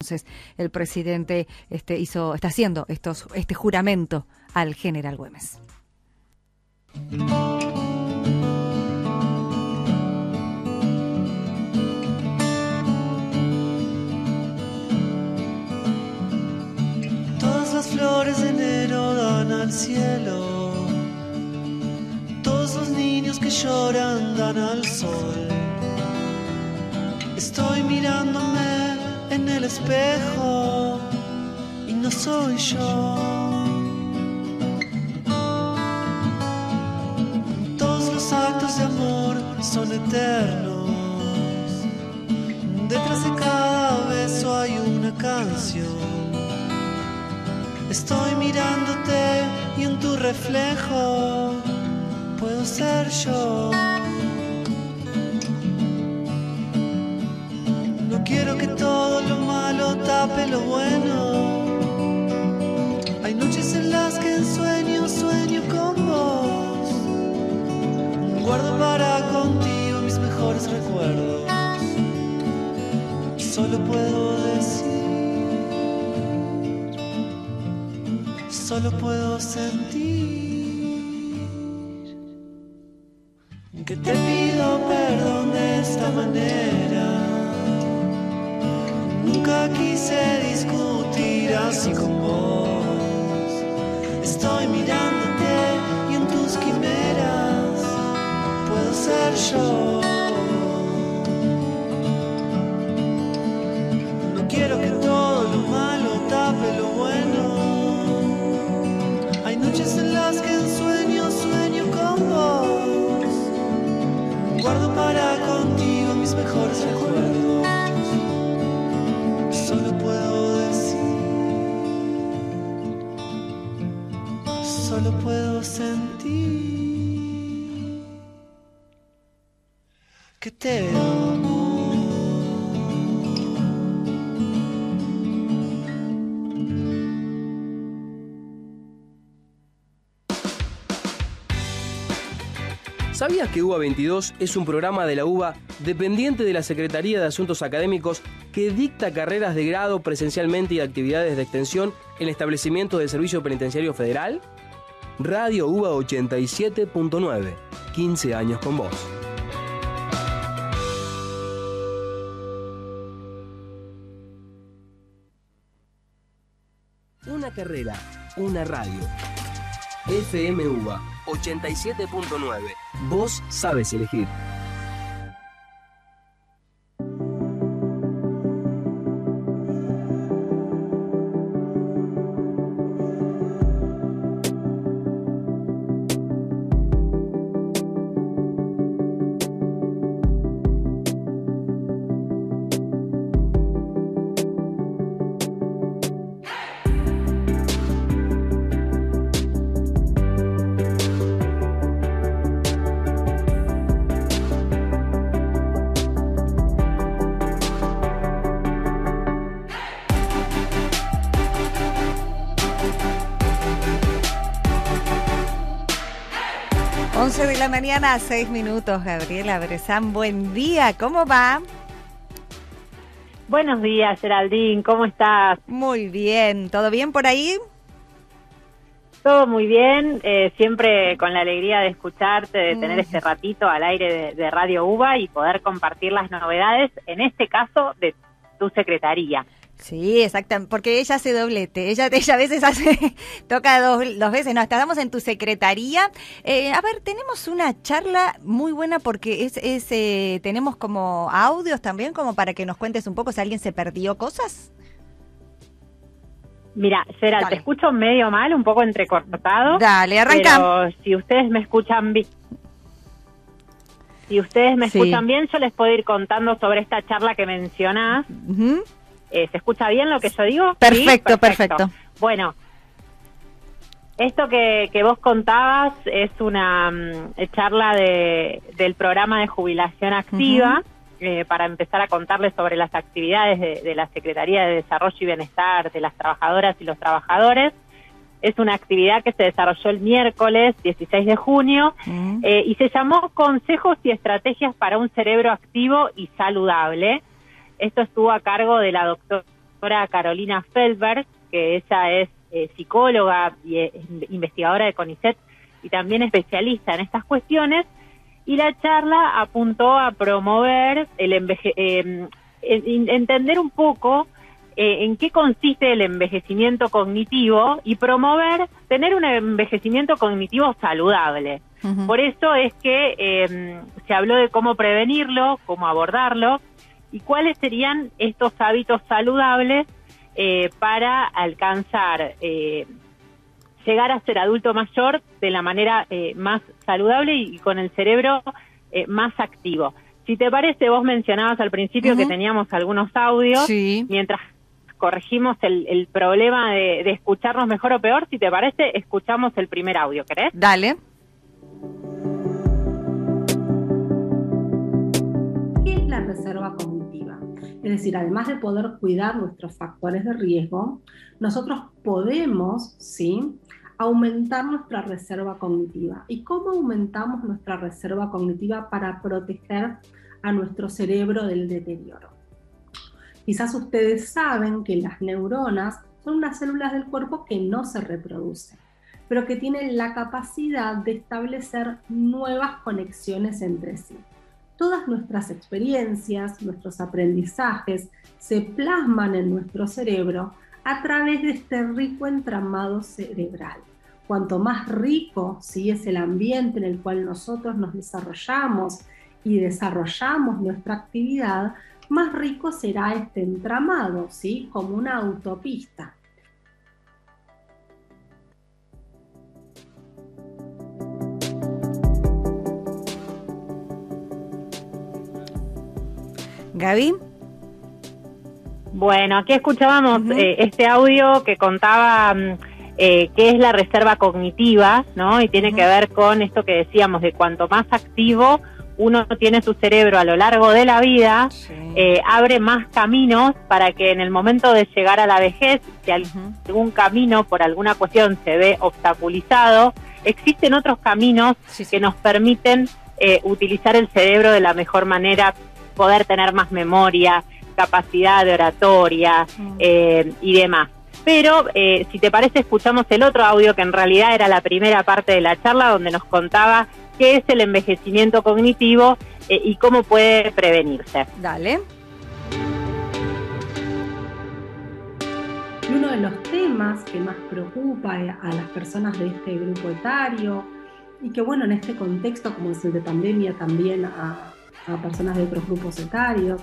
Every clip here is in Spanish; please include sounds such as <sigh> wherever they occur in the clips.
Entonces, el presidente este, hizo, está haciendo estos, este juramento al general Güemes. Todas las flores de enero dan al cielo. Todos los niños que lloran dan al sol. Estoy mirándome en el espejo y no soy yo. Todos los actos de amor son eternos. Detrás de cada beso hay una canción. Estoy mirándote y en tu reflejo puedo ser yo. Lo bueno. Hay noches en las que en sueño sueño con vos. Guardo para contigo mis mejores recuerdos. Solo puedo decir, solo puedo sentir Estoy mirándote y en tus quimeras puedo ser yo. Solo puedo sentir que te. ¿Sabías que UBA 22 es un programa de la UBA dependiente de la Secretaría de Asuntos Académicos que dicta carreras de grado presencialmente y actividades de extensión en establecimientos del Servicio Penitenciario Federal? Radio UBA 87.9, 15 años con vos. Una carrera, una radio. FMUBA 87.9. Vos sabes elegir. De la mañana, seis minutos. Gabriela Brezán, buen día, ¿cómo va? Buenos días, Geraldine, ¿cómo estás? Muy bien, ¿todo bien por ahí? Todo muy bien, eh, siempre con la alegría de escucharte, de tener este ratito al aire de, de Radio UBA y poder compartir las novedades, en este caso de tu secretaría. Sí, exactamente, porque ella hace doblete, ella, <laughs> ella a veces hace, toca dos, dos veces, no, estamos en tu secretaría. Eh, a ver, tenemos una charla muy buena porque es, es eh, tenemos como audios también, como para que nos cuentes un poco si alguien se perdió cosas. Mira, Gerald, te escucho medio mal, un poco entrecortado. Dale, arranca. Pero si ustedes me escuchan bien, si ustedes me Sí. escuchan bien, yo les puedo ir contando sobre esta charla que mencionás. Eh, ¿Se escucha bien lo que yo digo? ¿Sí? Perfecto, perfecto. Bueno, esto que, que vos contabas es una mm, charla de, del programa de jubilación activa eh, para empezar a contarles sobre las actividades de, de la Secretaría de Desarrollo y Bienestar de las trabajadoras y los trabajadores. Es una actividad que se desarrolló el miércoles 16 de junio eh, y se llamó Consejos y Estrategias para un Cerebro Activo y Saludable. Esto estuvo a cargo de la doctora Carolina Feldberg, que ella es eh, psicóloga y eh, investigadora de CONICET y también especialista en estas cuestiones, y la charla apuntó a promover el enveje eh, entender un poco eh, en qué consiste el envejecimiento cognitivo y promover tener un envejecimiento cognitivo saludable. Por eso es que em, se habló de cómo prevenirlo, cómo abordarlo y cuáles serían estos hábitos saludables eh, para alcanzar, eh, llegar a ser adulto mayor de la manera más saludable y, con el cerebro más activo. Si te parece, vos mencionabas al principio que teníamos algunos audios, mientras corregimos el, problema de, de, escucharnos mejor o peor, si te parece, escuchamos el primer audio, ¿querés? Dale. ¿Qué es la reserva cognitiva? Es decir, además de poder cuidar nuestros factores de riesgo, nosotros podemos, ¿sí? aumentar nuestra reserva cognitiva. ¿Y cómo aumentamos nuestra reserva cognitiva para proteger a nuestro cerebro del deterioro? Quizás ustedes saben que las neuronas son unas células del cuerpo que no se reproducen, pero que tienen la capacidad de establecer nuevas conexiones entre sí. Todas nuestras experiencias, nuestros aprendizajes se plasman en nuestro cerebro a través de este rico entramado cerebral cuanto más rico ¿sí? es el ambiente en el cual nosotros nos desarrollamos y desarrollamos nuestra actividad, más rico será este entramado, ¿sí? como una autopista. Gaby. Bueno, aquí escuchábamos eh, este audio que contaba mm, eh, que es la reserva cognitiva, ¿no? Y tiene que ver con esto que decíamos, de cuanto más activo uno tiene su cerebro a lo largo de la vida, eh, abre más caminos para que en el momento de llegar a la vejez, si algún camino por alguna cuestión se ve obstaculizado, existen otros caminos que nos permiten eh, utilizar el cerebro de la mejor manera, poder tener más memoria, capacidad de oratoria eh, y demás. Pero eh, si te parece, escuchamos el otro audio que en realidad era la primera parte de la charla donde nos contaba qué es el envejecimiento cognitivo eh, y cómo puede prevenirse. Dale. Y uno de los temas que más preocupa a las personas de este grupo etario y que bueno, en este contexto como es el de pandemia también a, a personas de otros grupos etarios,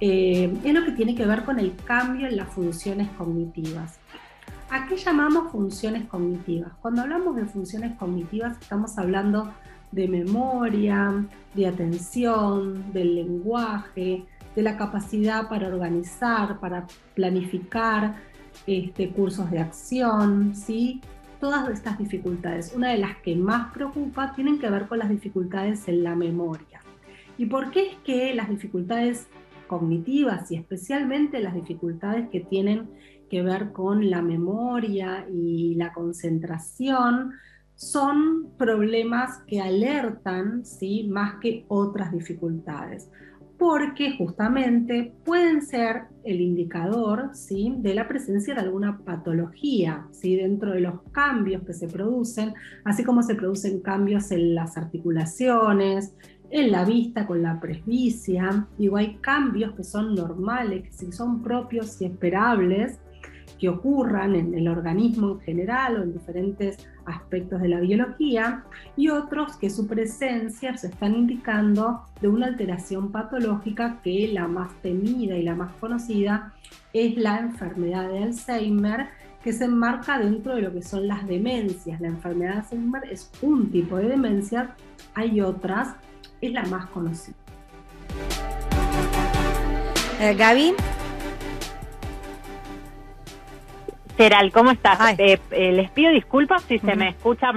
eh, es lo que tiene que ver con el cambio en las funciones cognitivas. ¿A qué llamamos funciones cognitivas? Cuando hablamos de funciones cognitivas estamos hablando de memoria, de atención, del lenguaje, de la capacidad para organizar, para planificar este, cursos de acción, ¿sí? Todas estas dificultades, una de las que más preocupa, tienen que ver con las dificultades en la memoria. ¿Y por qué es que las dificultades cognitivas y especialmente las dificultades que tienen que ver con la memoria y la concentración, son problemas que alertan ¿sí? más que otras dificultades, porque justamente pueden ser el indicador ¿sí? de la presencia de alguna patología ¿sí? dentro de los cambios que se producen, así como se producen cambios en las articulaciones, en la vista con la presbicia. Digo, hay cambios que son normales, que son propios y esperables que ocurran en el organismo en general o en diferentes aspectos de la biología y otros que su presencia se están indicando de una alteración patológica que la más temida y la más conocida es la enfermedad de Alzheimer que se enmarca dentro de lo que son las demencias. La enfermedad de Alzheimer es un tipo de demencia, hay otras es la más conocida. Eh, Gaby. Teral, ¿cómo estás? Eh, eh, les pido disculpas si se me escucha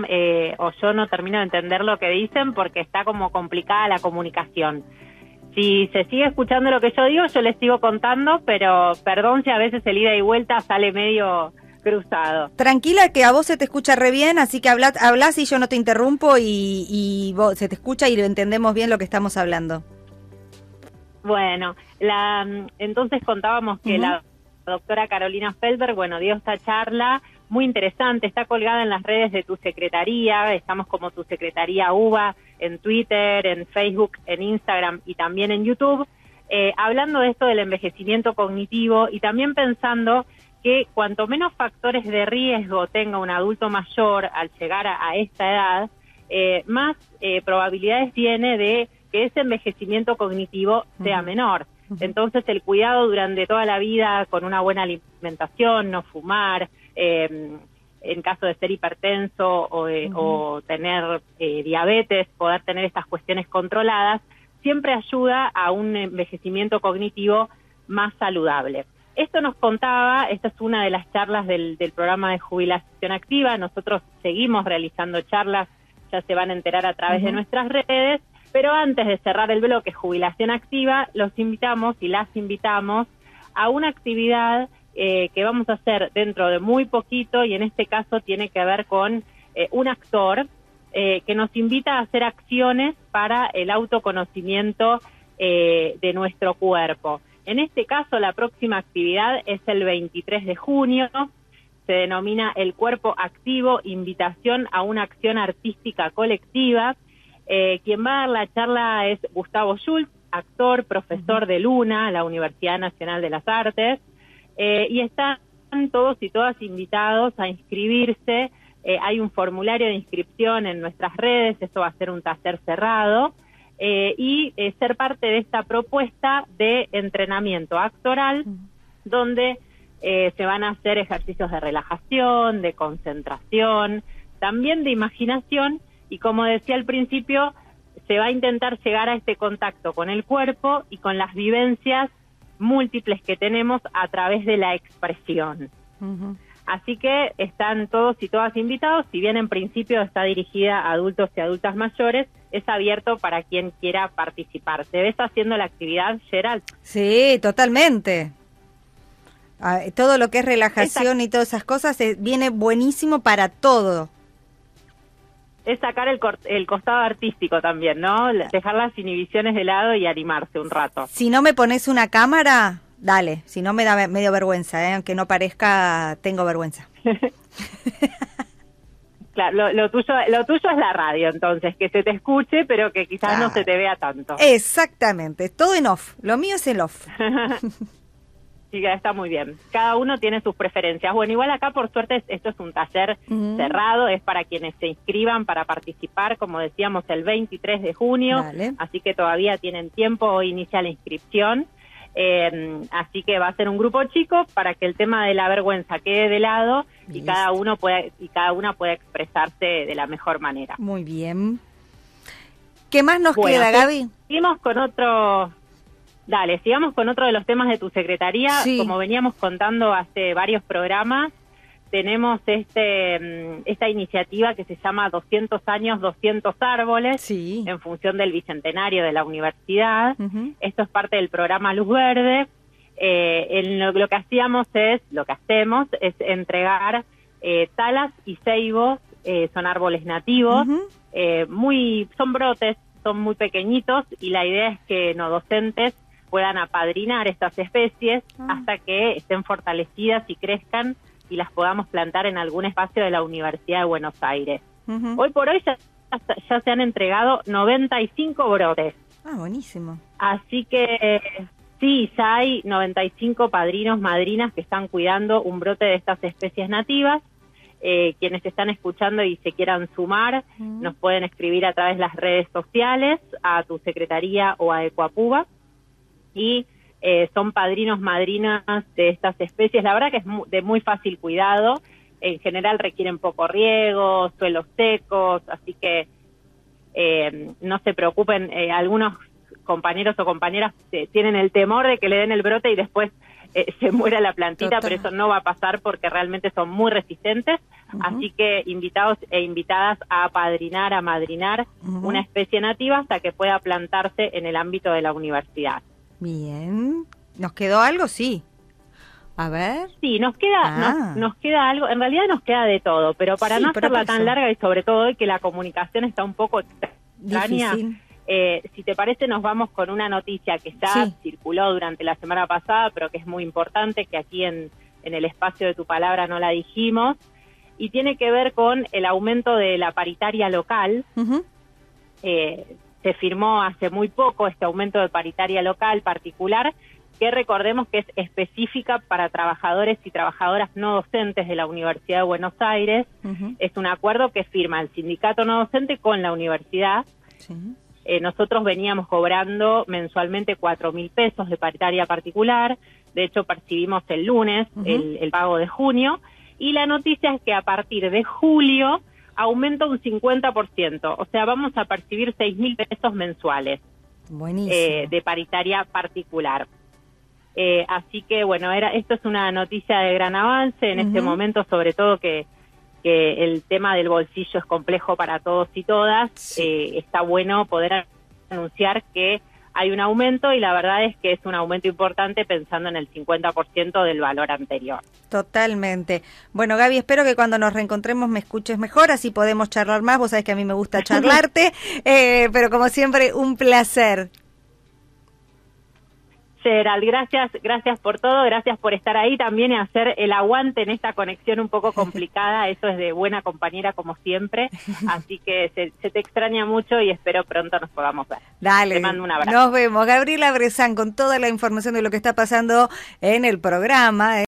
o yo no termino de entender lo que dicen porque está como complicada la comunicación. Si se sigue escuchando lo que yo digo, yo les sigo contando, pero perdón si a veces el ida y vuelta sale medio cruzado. Tranquila que a vos se te escucha re bien, así que hablas, hablas y yo no te interrumpo y, vos, se te escucha y entendemos bien lo que estamos hablando. Bueno, la, entonces contábamos que la doctora Carolina Feldberg, bueno, dio esta charla muy interesante, está colgada en las redes de tu secretaría, estamos como tu secretaría UBA en Twitter, en Facebook, en Instagram y también en YouTube, eh, hablando de esto del envejecimiento cognitivo y también pensando que cuanto menos factores de riesgo tenga un adulto mayor al llegar a, esta edad, eh, más eh, probabilidades tiene de que ese envejecimiento cognitivo sea menor. Entonces el cuidado durante toda la vida con una buena alimentación, no fumar, eh, en caso de ser hipertenso o, eh, tener eh, diabetes, poder tener estas cuestiones controladas, siempre ayuda a un envejecimiento cognitivo más saludable. Esto nos contaba, esta es una de las charlas del, programa de jubilación activa, nosotros seguimos realizando charlas, ya se van a enterar a través de nuestras redes, pero antes de cerrar el bloque jubilación activa, los invitamos y las invitamos a una actividad eh, que vamos a hacer dentro de muy poquito y en este caso tiene que ver con eh, un actor eh, que nos invita a hacer acciones para el autoconocimiento de nuestro cuerpo. En este caso, la próxima actividad es el 23 de junio. Se denomina El Cuerpo Activo, invitación a una acción artística colectiva. quien va a dar la charla es Gustavo Schultz, actor, profesor de Luna, la Universidad Nacional de las Artes. Eh, y están todos y todas invitados a inscribirse. Eh, hay un formulario de inscripción en nuestras redes, esto va a ser un taller cerrado, eh, y ser parte de esta propuesta de entrenamiento actoral, donde se van a hacer ejercicios de relajación, de concentración, también de imaginación, y como decía al principio, se va a intentar llegar a este contacto con el cuerpo y con las vivencias múltiples que tenemos a través de la expresión. Así que están todos y todas invitados, si bien en principio está dirigida a adultos y adultas mayores, es abierto para quien quiera participar. ¿Te ves haciendo la actividad, Gerald? Sí, totalmente. Ah, todo lo que es relajación y todas esas cosas eh, viene buenísimo para todo es sacar el, el costado artístico también, ¿no? Dejar las inhibiciones de lado y animarse un rato. Si no me pones una cámara, dale. Si no me da medio vergüenza, ¿eh? aunque no parezca, tengo vergüenza. <laughs> <laughs> claro, lo, tuyo, lo tuyo es la radio, entonces, que se te escuche, pero que quizás no se te vea tanto. Exactamente, todo en off. Lo mío es el off. <laughs> Sí, está muy bien. Cada uno tiene sus preferencias. Bueno, igual acá por suerte esto es un taller cerrado, es para quienes se inscriban para participar, como decíamos, el 23 de junio, así que todavía tienen tiempo, hoy inicia la inscripción. Eh, así que va a ser un grupo chico para que el tema de la vergüenza quede de lado y cada uno pueda y cada una pueda expresarse de la mejor manera. Muy bien. ¿Qué más nos queda, Gaby? Seguimos con otro Dale, sigamos con otro de los temas de tu secretaría. Como veníamos contando hace varios programas, tenemos este mm, esta iniciativa que se llama 200 años, 200 árboles, en función del bicentenario de la universidad. Esto es parte del programa Luz Verde. Eh, en lo, que hacíamos es, lo que hacemos es entregar eh, talas y ceibos, eh, son árboles nativos, muy, son brotes, son muy pequeñitos y la idea es que no docentes puedan apadrinar estas especies ah. hasta que estén fortalecidas y crezcan y las podamos plantar en algún espacio de la Universidad de Buenos Aires. Hoy por hoy ya, ya, se han entregado 95 brotes. Ah, buenísimo. Así que sí, ya hay 95 padrinos, madrinas que están cuidando un brote de estas especies nativas. Eh, quienes están escuchando y se quieran sumar, nos pueden escribir a través de las redes sociales, a tu secretaría o a Ecuapuba y eh, son padrinos, madrinas de estas especies. La verdad que es de muy fácil cuidado. En general requieren poco riego, suelos secos, así que eh, no se preocupen. Eh, algunos compañeros o compañeras tienen el temor de que le den el brote y después <laughs> se muera la plantita, pero eso no va a pasar porque realmente son muy resistentes. Así que invitados e invitadas a apadrinar, a madrinar una especie nativa hasta que pueda plantarse en el ámbito de la universidad. Bien. ¿Nos quedó algo? Sí. A ver. Sí, nos queda, ah. nos, queda algo, en realidad nos queda de todo, pero para no hacerla tan larga y sobre todo que la comunicación está un poco extraña, Eh, si te parece, nos vamos con una noticia que ya Sí. circuló durante la semana pasada, pero que es muy importante, que aquí en, en el espacio de tu palabra no la dijimos, y tiene que ver con el aumento de la paritaria local. Ujú. Eh, se firmó hace muy poco este aumento de paritaria local particular, que recordemos que es específica para trabajadores y trabajadoras no docentes de la Universidad de Buenos Aires. Es un acuerdo que firma el sindicato no docente con la universidad. Sí. Eh, nosotros veníamos cobrando mensualmente cuatro mil pesos de paritaria particular. De hecho, percibimos el lunes el, el pago de junio. Y la noticia es que a partir de julio aumenta un 50%. O sea, vamos a percibir seis mil pesos mensuales eh, de paritaria particular. Eh, así que bueno, era esto es una noticia de gran avance en este momento, sobre todo que, que el tema del bolsillo es complejo para todos y todas. Sí. Eh, está bueno poder anunciar que hay un aumento y la verdad es que es un aumento importante pensando en el 50% del valor anterior. Totalmente. Bueno, Gaby, espero que cuando nos reencontremos me escuches mejor, así podemos charlar más. Vos sabés que a mí me gusta <laughs> charlarte, eh, pero como siempre, un placer. Gerald, gracias, gracias por todo, gracias por estar ahí también y hacer el aguante en esta conexión un poco complicada. <laughs> Eso es de buena compañera como siempre. Así que se, se te extraña mucho y espero pronto nos podamos ver. Dale. Te mando un abrazo. Nos vemos. Gabriela Brezán con toda la información de lo que está pasando en el programa.